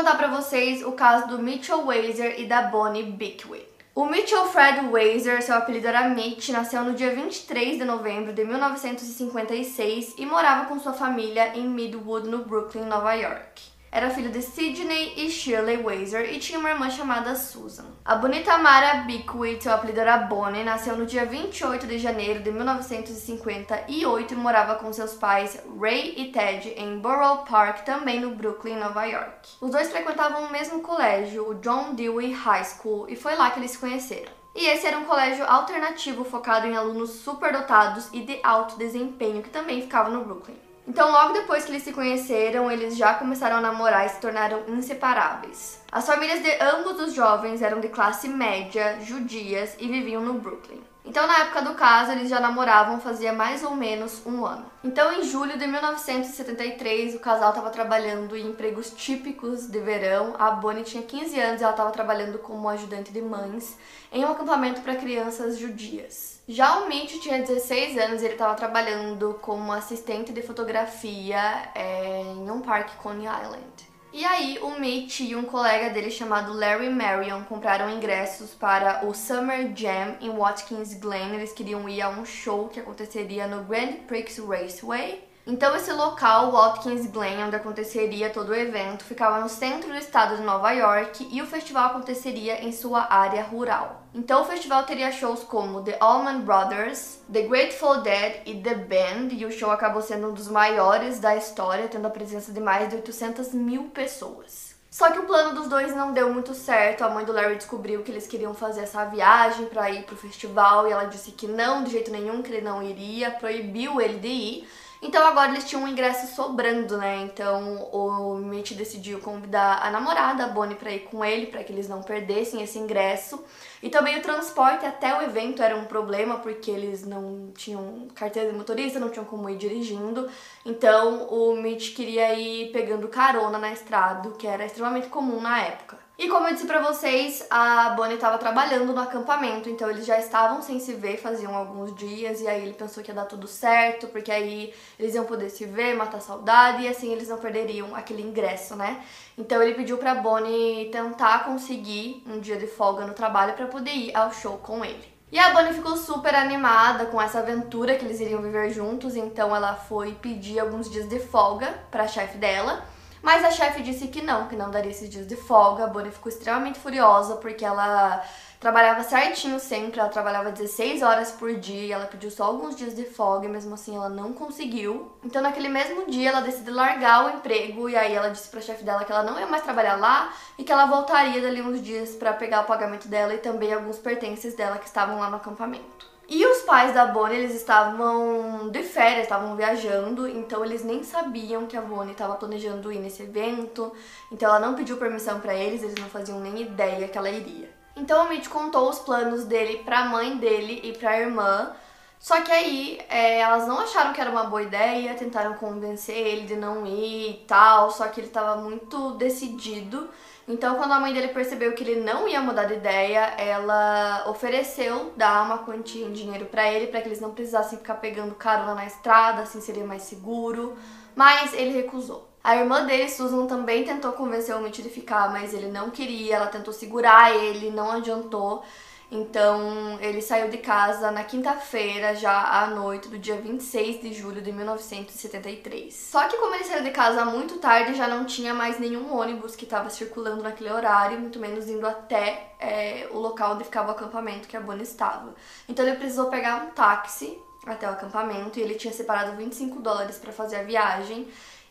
Contar para vocês o caso do Mitchell Weiser e da Bonnie Bickwit. O Mitchell Fred Weiser, seu apelido era Mitch, nasceu no dia 23 de novembro de 1956 e morava com sua família em Midwood, no Brooklyn, Nova York. Era filho de Sidney e Shirley Weiser e tinha uma irmã chamada Susan. A bonita Mara Bickwit, seu apelido era Bonnie, nasceu no dia 28 de janeiro de 1958 e morava com seus pais Ray e Ted em Borough Park, também no Brooklyn, Nova York. Os dois frequentavam o mesmo colégio, o John Dewey High School, e foi lá que eles se conheceram. E esse era um colégio alternativo focado em alunos superdotados e de alto desempenho que também ficava no Brooklyn. Então, logo depois que eles se conheceram, eles já começaram a namorar e se tornaram inseparáveis. As famílias de ambos os jovens eram de classe média, judias e viviam no Brooklyn. Então, na época do caso, eles já namoravam fazia mais ou menos um ano. Então, em julho de 1973, o casal estava trabalhando em empregos típicos de verão. A Bonnie tinha 15 anos e ela estava trabalhando como ajudante de mães em um acampamento para crianças judias. Já o Mitch tinha 16 anos e ele estava trabalhando como assistente de fotografia é, em um parque Coney Island. E aí, o Mitch e um colega dele chamado Larry Marion compraram ingressos para o Summer Jam em Watkins Glen. Eles queriam ir a um show que aconteceria no Grand Prix Raceway. Então, esse local, Watkins Glen, onde aconteceria todo o evento, ficava no centro do estado de Nova York e o festival aconteceria em sua área rural. Então, o festival teria shows como The Allman Brothers, The Grateful Dead e The Band, e o show acabou sendo um dos maiores da história, tendo a presença de mais de 800 mil pessoas. Só que o plano dos dois não deu muito certo. A mãe do Larry descobriu que eles queriam fazer essa viagem para ir pro festival e ela disse que não, de jeito nenhum, que ele não iria, proibiu ele de ir. Então agora eles tinham um ingresso sobrando, né? Então o Mitch decidiu convidar a namorada, a Bonnie, para ir com ele, para que eles não perdessem esse ingresso. E também o transporte até o evento era um problema, porque eles não tinham carteira de motorista, não tinham como ir dirigindo. Então o Mitch queria ir pegando carona na estrada, que era extremamente comum na época. E como eu disse pra vocês, a Bonnie estava trabalhando no acampamento, então eles já estavam sem se ver faziam alguns dias, e aí ele pensou que ia dar tudo certo, porque aí eles iam poder se ver, matar saudade, e assim eles não perderiam aquele ingresso, né? Então ele pediu pra Bonnie tentar conseguir um dia de folga no trabalho para poder ir ao show com ele. E a Bonnie ficou super animada com essa aventura que eles iriam viver juntos, então ela foi pedir alguns dias de folga pra chefe dela. Mas a chefe disse que não, que não daria esses dias de folga. A Bonnie ficou extremamente furiosa porque ela trabalhava certinho sempre, ela trabalhava 16 horas por dia, ela pediu só alguns dias de folga e mesmo assim ela não conseguiu. Então naquele mesmo dia ela decidiu largar o emprego e aí ela disse pra chefe dela que ela não ia mais trabalhar lá e que ela voltaria dali uns dias para pegar o pagamento dela e também alguns pertences dela que estavam lá no acampamento. E os pais da Bonnie, eles estavam de férias, estavam viajando, então eles nem sabiam que a Bonnie estava planejando ir nesse evento. Então ela não pediu permissão para eles, eles não faziam nem ideia que ela iria. Então o Mitch contou os planos dele para a mãe dele e para a irmã. Só que aí é, elas não acharam que era uma boa ideia, tentaram convencer ele de não ir e tal, só que ele estava muito decidido. Então, quando a mãe dele percebeu que ele não ia mudar de ideia, ela ofereceu dar uma quantia em dinheiro para ele, para que eles não precisassem ficar pegando carona na estrada, assim seria mais seguro. Mas ele recusou. A irmã dele, Susan, também tentou convencer o Mitch de ficar, mas ele não queria, ela tentou segurar ele, não adiantou. Então, ele saiu de casa na quinta-feira, já à noite do dia 26 de julho de 1973. Só que como ele saiu de casa muito tarde, já não tinha mais nenhum ônibus que estava circulando naquele horário, muito menos indo até é, o local onde ficava o acampamento que a Bonnie estava. Então ele precisou pegar um táxi até o acampamento e ele tinha separado 25 dólares para fazer a viagem.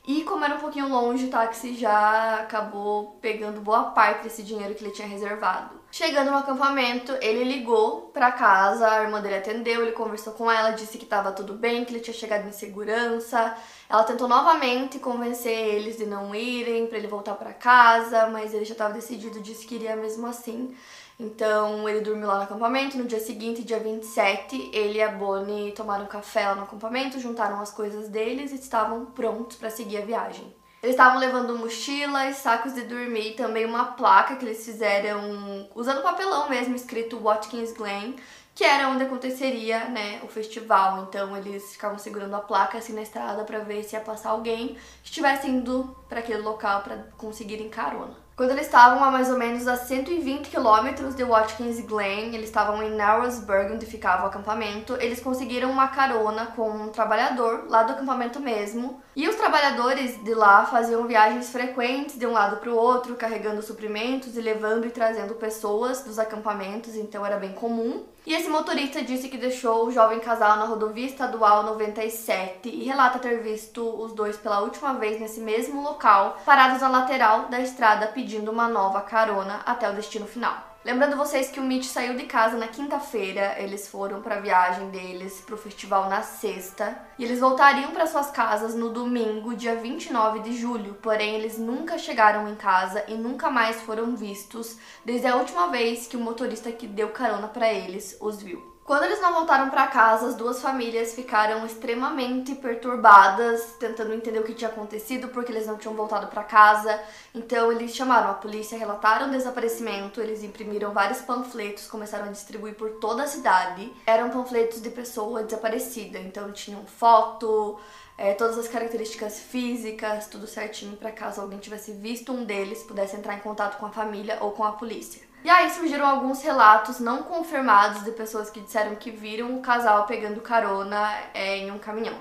E como era um pouquinho longe, o táxi já acabou pegando boa parte desse dinheiro que ele tinha reservado. Chegando no acampamento, ele ligou para casa, a irmã dele atendeu, ele conversou com ela, disse que estava tudo bem, que ele tinha chegado em segurança. Ela tentou novamente convencer eles de não irem, para ele voltar para casa, mas ele já estava decidido, disse que iria mesmo assim. Então ele dormiu lá no acampamento. No dia seguinte, dia 27, ele e a Bonnie tomaram café lá no acampamento, juntaram as coisas deles e estavam prontos para seguir a viagem. Eles estavam levando mochilas, sacos de dormir e também uma placa que eles fizeram usando papelão mesmo, escrito Watkins Glen, que era onde aconteceria, né, o festival. Então eles ficavam segurando a placa assim na estrada para ver se ia passar alguém que estivesse indo para aquele local para conseguirem carona. Quando eles estavam a mais ou menos a 120 quilômetros de Watkins Glen, eles estavam em Narrowsburg, onde ficava o acampamento, eles conseguiram uma carona com um trabalhador lá do acampamento mesmo. E os trabalhadores de lá faziam viagens frequentes de um lado para o outro, carregando suprimentos e levando e trazendo pessoas dos acampamentos, então era bem comum. E esse motorista disse que deixou o jovem casal na rodovia estadual 97 e relata ter visto os dois pela última vez nesse mesmo local, parados na lateral da estrada pedindo uma nova carona até o destino final. Lembrando vocês que o Mitch saiu de casa na quinta-feira, eles foram para a viagem deles para o festival na sexta, e eles voltariam para suas casas no domingo, dia 29 de julho. Porém, eles nunca chegaram em casa e nunca mais foram vistos desde a última vez que o motorista que deu carona para eles os viu. Quando eles não voltaram para casa, as duas famílias ficaram extremamente perturbadas, tentando entender o que tinha acontecido, porque eles não tinham voltado para casa. Então eles chamaram a polícia, relataram o desaparecimento, eles imprimiram vários panfletos, começaram a distribuir por toda a cidade. Eram panfletos de pessoa desaparecida, então tinham foto, é, todas as características físicas, tudo certinho para caso alguém tivesse visto um deles, pudesse entrar em contato com a família ou com a polícia. E aí surgiram alguns relatos não confirmados de pessoas que disseram que viram o casal pegando carona é, em um caminhão.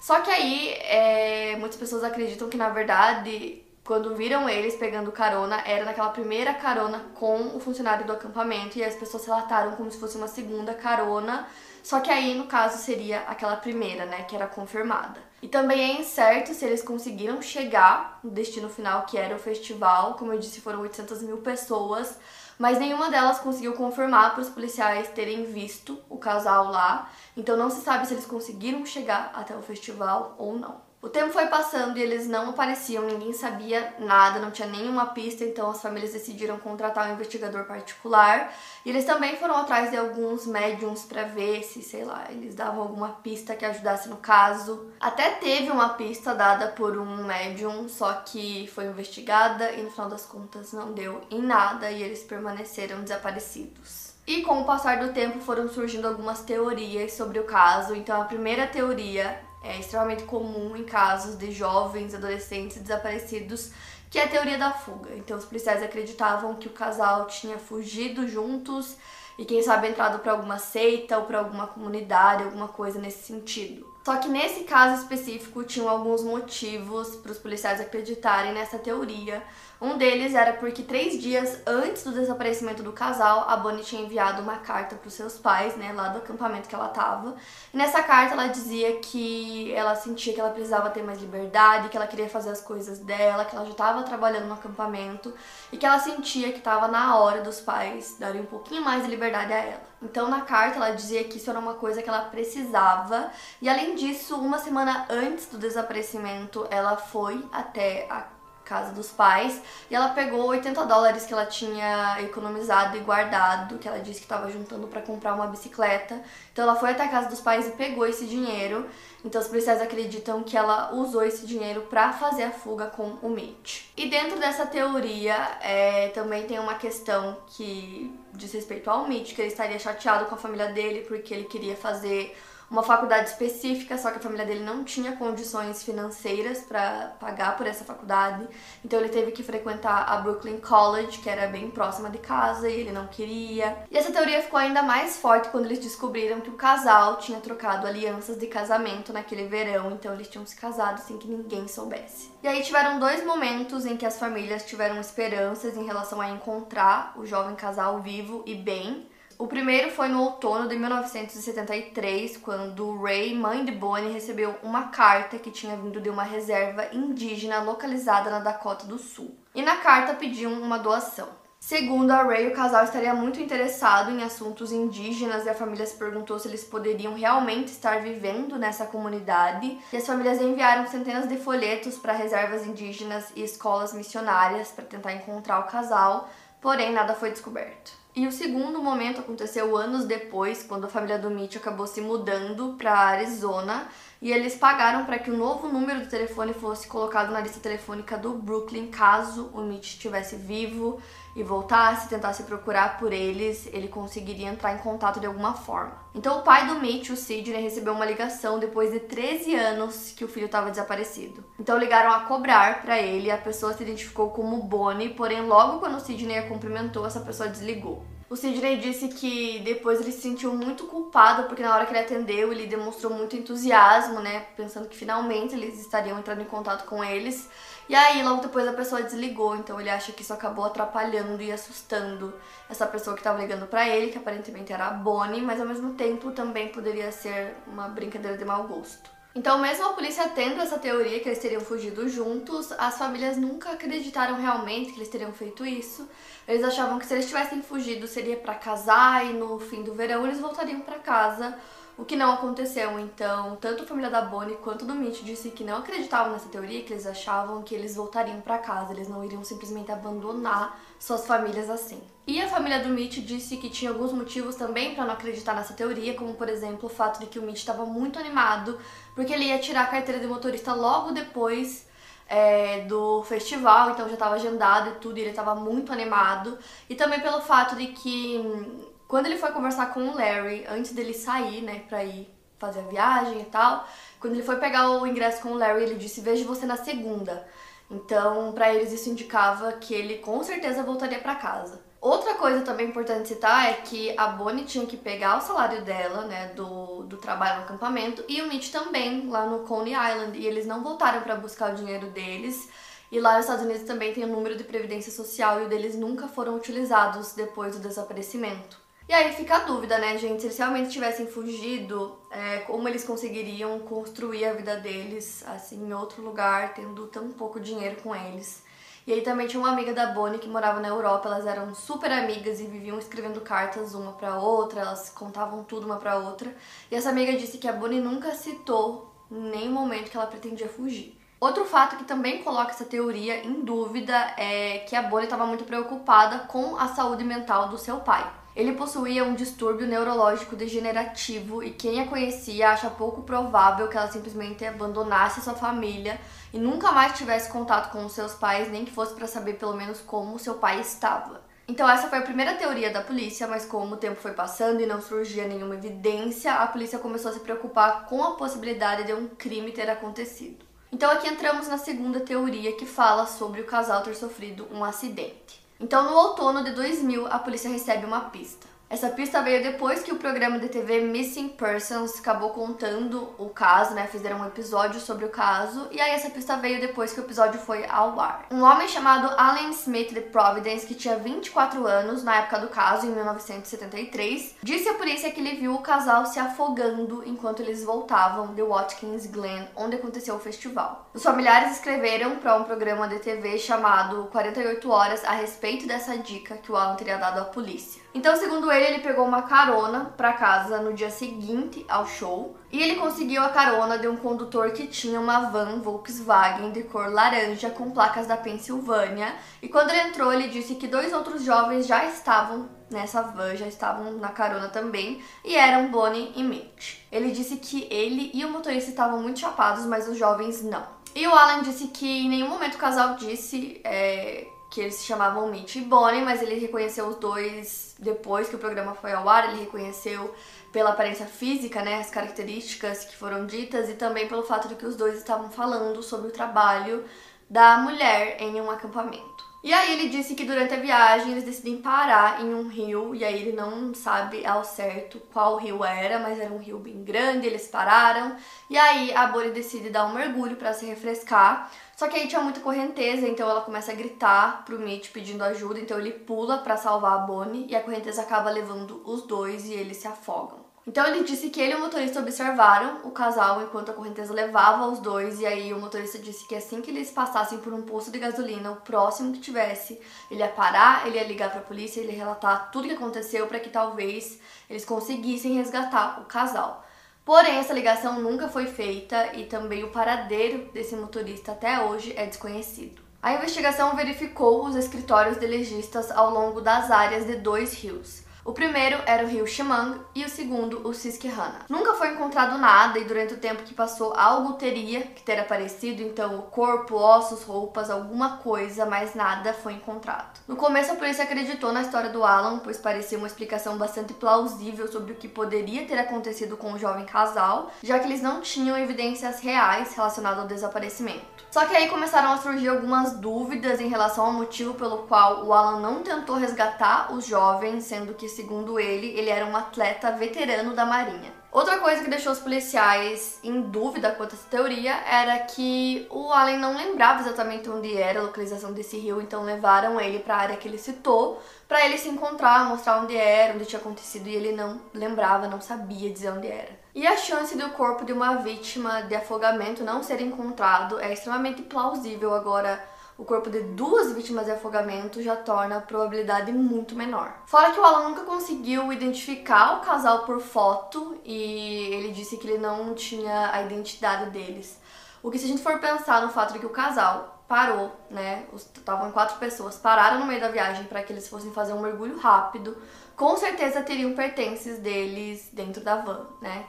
Só que aí é, muitas pessoas acreditam que na verdade quando viram eles pegando carona, era naquela primeira carona com o funcionário do acampamento e as pessoas relataram como se fosse uma segunda carona, só que aí no caso seria aquela primeira, né, que era confirmada. E também é incerto se eles conseguiram chegar no destino final, que era o festival, como eu disse, foram 800 mil pessoas, mas nenhuma delas conseguiu confirmar para os policiais terem visto o casal lá, então não se sabe se eles conseguiram chegar até o festival ou não. O tempo foi passando e eles não apareciam, ninguém sabia nada, não tinha nenhuma pista, então as famílias decidiram contratar um investigador particular. E eles também foram atrás de alguns médiums para ver se, sei lá, eles davam alguma pista que ajudasse no caso. Até teve uma pista dada por um médium, só que foi investigada e no final das contas não deu em nada e eles permaneceram desaparecidos. E com o passar do tempo foram surgindo algumas teorias sobre o caso. Então a primeira teoria é extremamente comum em casos de jovens, adolescentes desaparecidos, que é a teoria da fuga. Então, os policiais acreditavam que o casal tinha fugido juntos e, quem sabe, entrado para alguma seita ou para alguma comunidade, alguma coisa nesse sentido. Só que nesse caso específico tinham alguns motivos para os policiais acreditarem nessa teoria. Um deles era porque três dias antes do desaparecimento do casal, a Bonnie tinha enviado uma carta para os seus pais, né, lá do acampamento que ela estava. E nessa carta ela dizia que ela sentia que ela precisava ter mais liberdade, que ela queria fazer as coisas dela, que ela já estava trabalhando no acampamento e que ela sentia que estava na hora dos pais darem um pouquinho mais de liberdade a ela. Então, na carta, ela dizia que isso era uma coisa que ela precisava. E além disso, uma semana antes do desaparecimento, ela foi até a casa dos pais e ela pegou 80 dólares que ela tinha economizado e guardado, que ela disse que estava juntando para comprar uma bicicleta. Então ela foi até a casa dos pais e pegou esse dinheiro. Então os policiais acreditam que ela usou esse dinheiro para fazer a fuga com o Mitch. E dentro dessa teoria é, também tem uma questão que diz respeito ao Mitch, que ele estaria chateado com a família dele porque ele queria fazer uma faculdade específica, só que a família dele não tinha condições financeiras para pagar por essa faculdade. Então ele teve que frequentar a Brooklyn College, que era bem próxima de casa, e ele não queria. E essa teoria ficou ainda mais forte quando eles descobriram que o casal tinha trocado alianças de casamento naquele verão, então eles tinham se casado sem que ninguém soubesse. E aí tiveram dois momentos em que as famílias tiveram esperanças em relação a encontrar o jovem casal vivo e bem O primeiro foi no outono de 1973, quando Ray, mãe de Bonnie, recebeu uma carta que tinha vindo de uma reserva indígena localizada na Dakota do Sul. E na carta pediam uma doação. Segundo a Ray, o casal estaria muito interessado em assuntos indígenas e a família se perguntou se eles poderiam realmente estar vivendo nessa comunidade. E as famílias enviaram centenas de folhetos para reservas indígenas e escolas missionárias para tentar encontrar o casal, porém nada foi descoberto. E o segundo momento aconteceu anos depois, quando a família do Mitch acabou se mudando para Arizona e eles pagaram para que o novo número do telefone fosse colocado na lista telefônica do Brooklyn, caso o Mitch estivesse vivo e voltasse, tentasse procurar por eles, ele conseguiria entrar em contato de alguma forma. Então o pai do Mitch, o Sidney, recebeu uma ligação depois de 13 anos que o filho estava desaparecido. Então ligaram a cobrar para ele, a pessoa se identificou como Bonnie, porém logo quando o Sidney a cumprimentou, essa pessoa desligou. O Sidney disse que depois ele se sentiu muito culpado porque na hora que ele atendeu ele demonstrou muito entusiasmo, né? Pensando que finalmente eles estariam entrando em contato com eles. E aí, logo depois a pessoa desligou, então ele acha que isso acabou atrapalhando e assustando essa pessoa que estava ligando para ele, que aparentemente era a Bonnie, mas ao mesmo tempo também poderia ser uma brincadeira de mau gosto. Então, mesmo a polícia tendo essa teoria que eles teriam fugido juntos, as famílias nunca acreditaram realmente que eles teriam feito isso. Eles achavam que se eles tivessem fugido seria para casar e no fim do verão eles voltariam para casa, o que não aconteceu. Então, tanto a família da Bonnie quanto do Mitch disse que não acreditavam nessa teoria, que eles achavam que eles voltariam para casa, eles não iriam simplesmente abandonar suas famílias assim. E a família do Mitch disse que tinha alguns motivos também para não acreditar nessa teoria, como por exemplo o fato de que o Mitch estava muito animado porque ele ia tirar a carteira de motorista logo depois é, do festival, então já estava agendado e tudo, e ele estava muito animado. E também pelo fato de que hum, quando ele foi conversar com o Larry, antes dele sair, né, pra ir fazer a viagem e tal, quando ele foi pegar o ingresso com o Larry, ele disse: Vejo você na segunda. Então, para eles isso indicava que ele com certeza voltaria para casa. Outra coisa também importante citar é que a Bonnie tinha que pegar o salário dela, né, do, do trabalho no acampamento, e o Mitch também, lá no Coney Island, e eles não voltaram para buscar o dinheiro deles. E lá nos Estados Unidos também tem o número de previdência social e o deles nunca foram utilizados depois do desaparecimento. E aí fica a dúvida, né, gente? Se eles realmente tivessem fugido, é, como eles conseguiriam construir a vida deles, assim, em outro lugar, tendo tão pouco dinheiro com eles. E aí também tinha uma amiga da Bonnie que morava na Europa, elas eram super amigas e viviam escrevendo cartas uma para outra, elas contavam tudo uma para outra. E essa amiga disse que a Bonnie nunca citou nenhum momento que ela pretendia fugir. Outro fato que também coloca essa teoria em dúvida é que a Bonnie estava muito preocupada com a saúde mental do seu pai. Ele possuía um distúrbio neurológico degenerativo e quem a conhecia acha pouco provável que ela simplesmente abandonasse sua família e nunca mais tivesse contato com os seus pais, nem que fosse para saber pelo menos como seu pai estava. Então essa foi a primeira teoria da polícia, mas como o tempo foi passando e não surgia nenhuma evidência, a polícia começou a se preocupar com a possibilidade de um crime ter acontecido. Então aqui entramos na segunda teoria que fala sobre o casal ter sofrido um acidente. Então, no outono de 2000, a polícia recebe uma pista. Essa pista veio depois que o programa de TV Missing Persons acabou contando o caso, né? Fizeram um episódio sobre o caso. E aí essa pista veio depois que o episódio foi ao ar. Um homem chamado Alan Smith de Providence, que tinha 24 anos na época do caso, em 1973, disse à polícia que ele viu o casal se afogando enquanto eles voltavam de Watkins Glen, onde aconteceu o festival. Os familiares escreveram para um programa de TV chamado 48 Horas a respeito dessa dica que o Alan teria dado à polícia. Então, segundo ele, ele pegou uma carona para casa no dia seguinte ao show e ele conseguiu a carona de um condutor que tinha uma van Volkswagen de cor laranja com placas da Pensilvânia. E quando ele entrou, ele disse que dois outros jovens já estavam nessa van, já estavam na carona também, e eram Bonnie e Mitch. Ele disse que ele e o motorista estavam muito chapados, mas os jovens não. E o Alan disse que em nenhum momento o casal disse é, que eles se chamavam Mitch e Bonnie, mas ele reconheceu os dois depois que o programa foi ao ar, ele reconheceu pela aparência física, né, as características que foram ditas e também pelo fato de que os dois estavam falando sobre o trabalho da mulher em um acampamento. E aí ele disse que durante a viagem eles decidem parar em um rio e aí ele não sabe ao certo qual rio era, mas era um rio bem grande, eles pararam. E aí a Bonnie decide dar um mergulho para se refrescar. Só que aí tinha muita correnteza, então ela começa a gritar pro Mitch pedindo ajuda, então ele pula para salvar a Bonnie e a correnteza acaba levando os dois e eles se afogam. Então ele disse que ele e o motorista observaram o casal enquanto a correnteza levava os dois, e aí o motorista disse que assim que eles passassem por um posto de gasolina, o próximo que tivesse, ele ia parar, ele ia ligar para a polícia, ele ia relatar tudo o que aconteceu para que talvez eles conseguissem resgatar o casal. Porém, essa ligação nunca foi feita e também o paradeiro desse motorista até hoje é desconhecido. A investigação verificou os escritórios de legistas ao longo das áreas de dois rios. O primeiro era o rio Chemang e o segundo o Susquehanna. Nunca foi encontrado nada e durante o tempo que passou algo teria que ter aparecido, então o corpo, ossos, roupas, alguma coisa, mas nada foi encontrado. No começo a polícia acreditou na história do Alan, pois parecia uma explicação bastante plausível sobre o que poderia ter acontecido com o jovem casal, já que eles não tinham evidências reais relacionadas ao desaparecimento. Só que aí começaram a surgir algumas dúvidas em relação ao motivo pelo qual o Alan não tentou resgatar os jovens, sendo que segundo ele, ele era um atleta veterano da Marinha. Outra coisa que deixou os policiais em dúvida quanto a essa teoria era que o Allen não lembrava exatamente onde era a localização desse rio, então levaram ele para a área que ele citou para ele se encontrar, mostrar onde era, onde tinha acontecido e ele não lembrava, não sabia dizer onde era. E a chance do corpo de uma vítima de afogamento não ser encontrado é extremamente plausível agora o corpo de duas vítimas de afogamento já torna a probabilidade muito menor. Fora que o Alan nunca conseguiu identificar o casal por foto e ele disse que ele não tinha a identidade deles. O que se a gente for pensar no fato de que o casal parou, né? Estavam quatro pessoas, pararam no meio da viagem para que eles fossem fazer um mergulho rápido, com certeza teriam pertences deles dentro da van, né?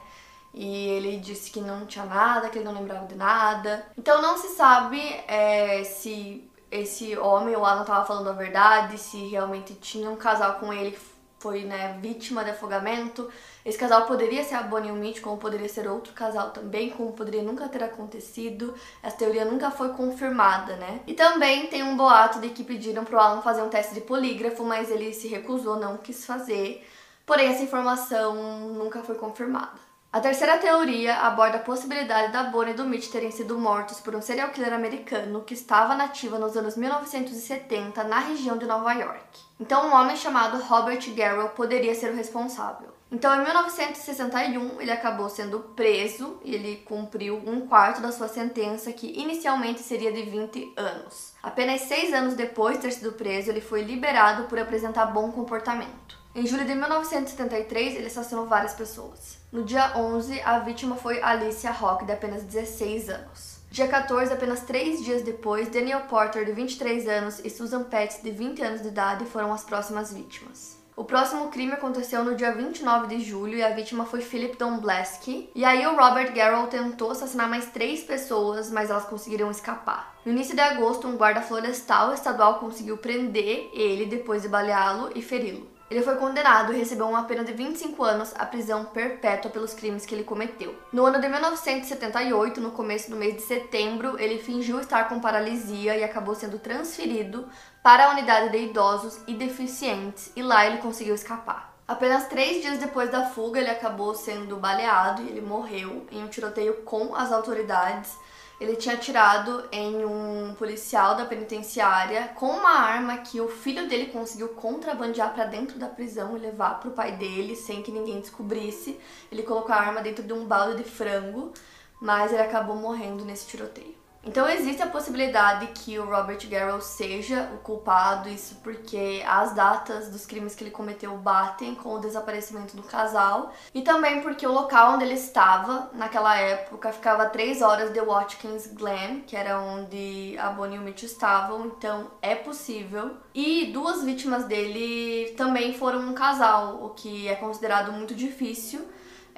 E ele disse que não tinha nada, que ele não lembrava de nada. Então não se sabe é, se esse homem, o Alan, estava falando a verdade, se realmente tinha um casal com ele que foi né, vítima de afogamento. Esse casal poderia ser a Bonnie e o Mitch, como poderia ser outro casal também, como poderia nunca ter acontecido. Essa teoria nunca foi confirmada, né? E também tem um boato de que pediram pro Alan fazer um teste de polígrafo, mas ele se recusou, não quis fazer. Porém, essa informação nunca foi confirmada. A terceira teoria aborda a possibilidade da Bonnie e do Mitch terem sido mortos por um serial killer americano que estava nativa nos anos 1970 na região de Nova York. Então, um homem chamado Robert Garrell poderia ser o responsável. Então, em 1961, ele acabou sendo preso e ele cumpriu um quarto da sua sentença, que inicialmente seria de 20 anos. Apenas seis anos depois de ter sido preso, ele foi liberado por apresentar bom comportamento. Em julho de 1973, ele assassinou várias pessoas. No dia 11, a vítima foi Alicia Rock, de apenas 16 anos. Dia 14, apenas três dias depois, Daniel Porter, de 23 anos, e Susan Pettis, de 20 anos de idade, foram as próximas vítimas. O próximo crime aconteceu no dia 29 de julho e a vítima foi Philip Dombleski. E aí o Robert Garrow tentou assassinar mais três pessoas, mas elas conseguiram escapar. No início de agosto, um guarda florestal estadual conseguiu prender ele depois de baleá-lo e feri-lo. Ele foi condenado e recebeu uma pena de 25 anos à prisão perpétua pelos crimes que ele cometeu. No ano de 1978, no começo do mês de setembro, ele fingiu estar com paralisia e acabou sendo transferido para a unidade de idosos e deficientes, e lá ele conseguiu escapar. Apenas três dias depois da fuga, ele acabou sendo baleado e ele morreu em um tiroteio com as autoridades ele tinha atirado em um policial da penitenciária com uma arma que o filho dele conseguiu contrabandear para dentro da prisão e levar para o pai dele sem que ninguém descobrisse. Ele colocou a arma dentro de um balde de frango, mas ele acabou morrendo nesse tiroteio. Então existe a possibilidade que o Robert Garrow seja o culpado, isso porque as datas dos crimes que ele cometeu batem com o desaparecimento do casal e também porque o local onde ele estava naquela época ficava a 3 horas de Watkins Glen, que era onde a Bonnie e o Mitch estavam, então é possível. E duas vítimas dele também foram um casal, o que é considerado muito difícil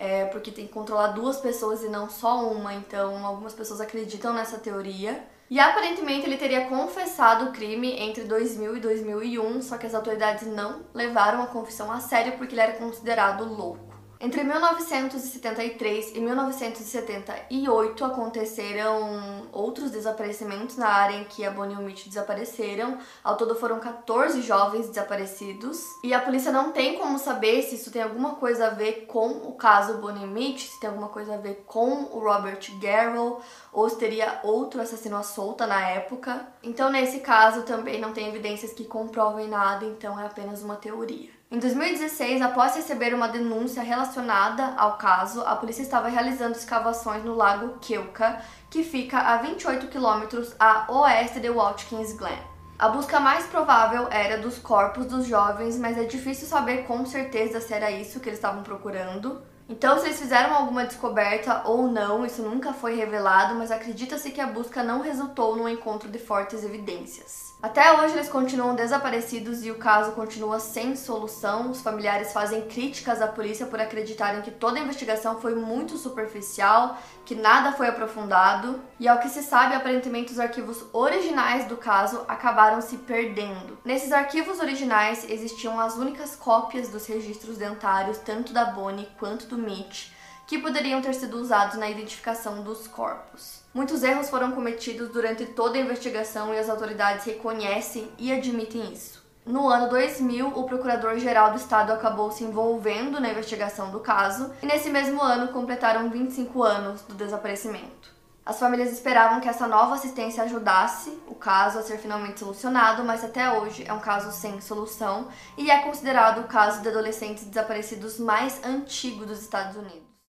é, porque tem que controlar duas pessoas e não só uma, então algumas pessoas acreditam nessa teoria. E aparentemente ele teria confessado o crime entre 2000 e 2001, só que as autoridades não levaram a confissão a sério porque ele era considerado louco. Entre 1973 e 1978 aconteceram outros desaparecimentos na área em que a Bonnie e o Mitch desapareceram. Ao todo foram 14 jovens desaparecidos. E a polícia não tem como saber se isso tem alguma coisa a ver com o caso Bonnie e Mitch, se tem alguma coisa a ver com o Robert Garrow ou se teria outro assassino à solta na época. Então, nesse caso, também não tem evidências que comprovem nada, então é apenas uma teoria. Em 2016, após receber uma denúncia relacionada ao caso, a polícia estava realizando escavações no lago Keuka, que fica a 28 quilômetros a oeste de Watkins Glen. A busca mais provável era dos corpos dos jovens, mas é difícil saber com certeza se era isso que eles estavam procurando. Então, se eles fizeram alguma descoberta ou não, isso nunca foi revelado, mas acredita-se que a busca não resultou no encontro de fortes evidências. Até hoje eles continuam desaparecidos e o caso continua sem solução. Os familiares fazem críticas à polícia por acreditarem que toda a investigação foi muito superficial, que nada foi aprofundado. E ao que se sabe, aparentemente os arquivos originais do caso acabaram se perdendo. Nesses arquivos originais existiam as únicas cópias dos registros dentários, tanto da Bonnie quanto do Mitch, que poderiam ter sido usados na identificação dos corpos. Muitos erros foram cometidos durante toda a investigação e as autoridades reconhecem e admitem isso. No ano 2000, o Procurador-Geral do Estado acabou se envolvendo na investigação do caso e nesse mesmo ano completaram 25 anos do desaparecimento. As famílias esperavam que essa nova assistência ajudasse o caso a ser finalmente solucionado, mas até hoje é um caso sem solução e é considerado o caso de adolescentes desaparecidos mais antigo dos Estados Unidos.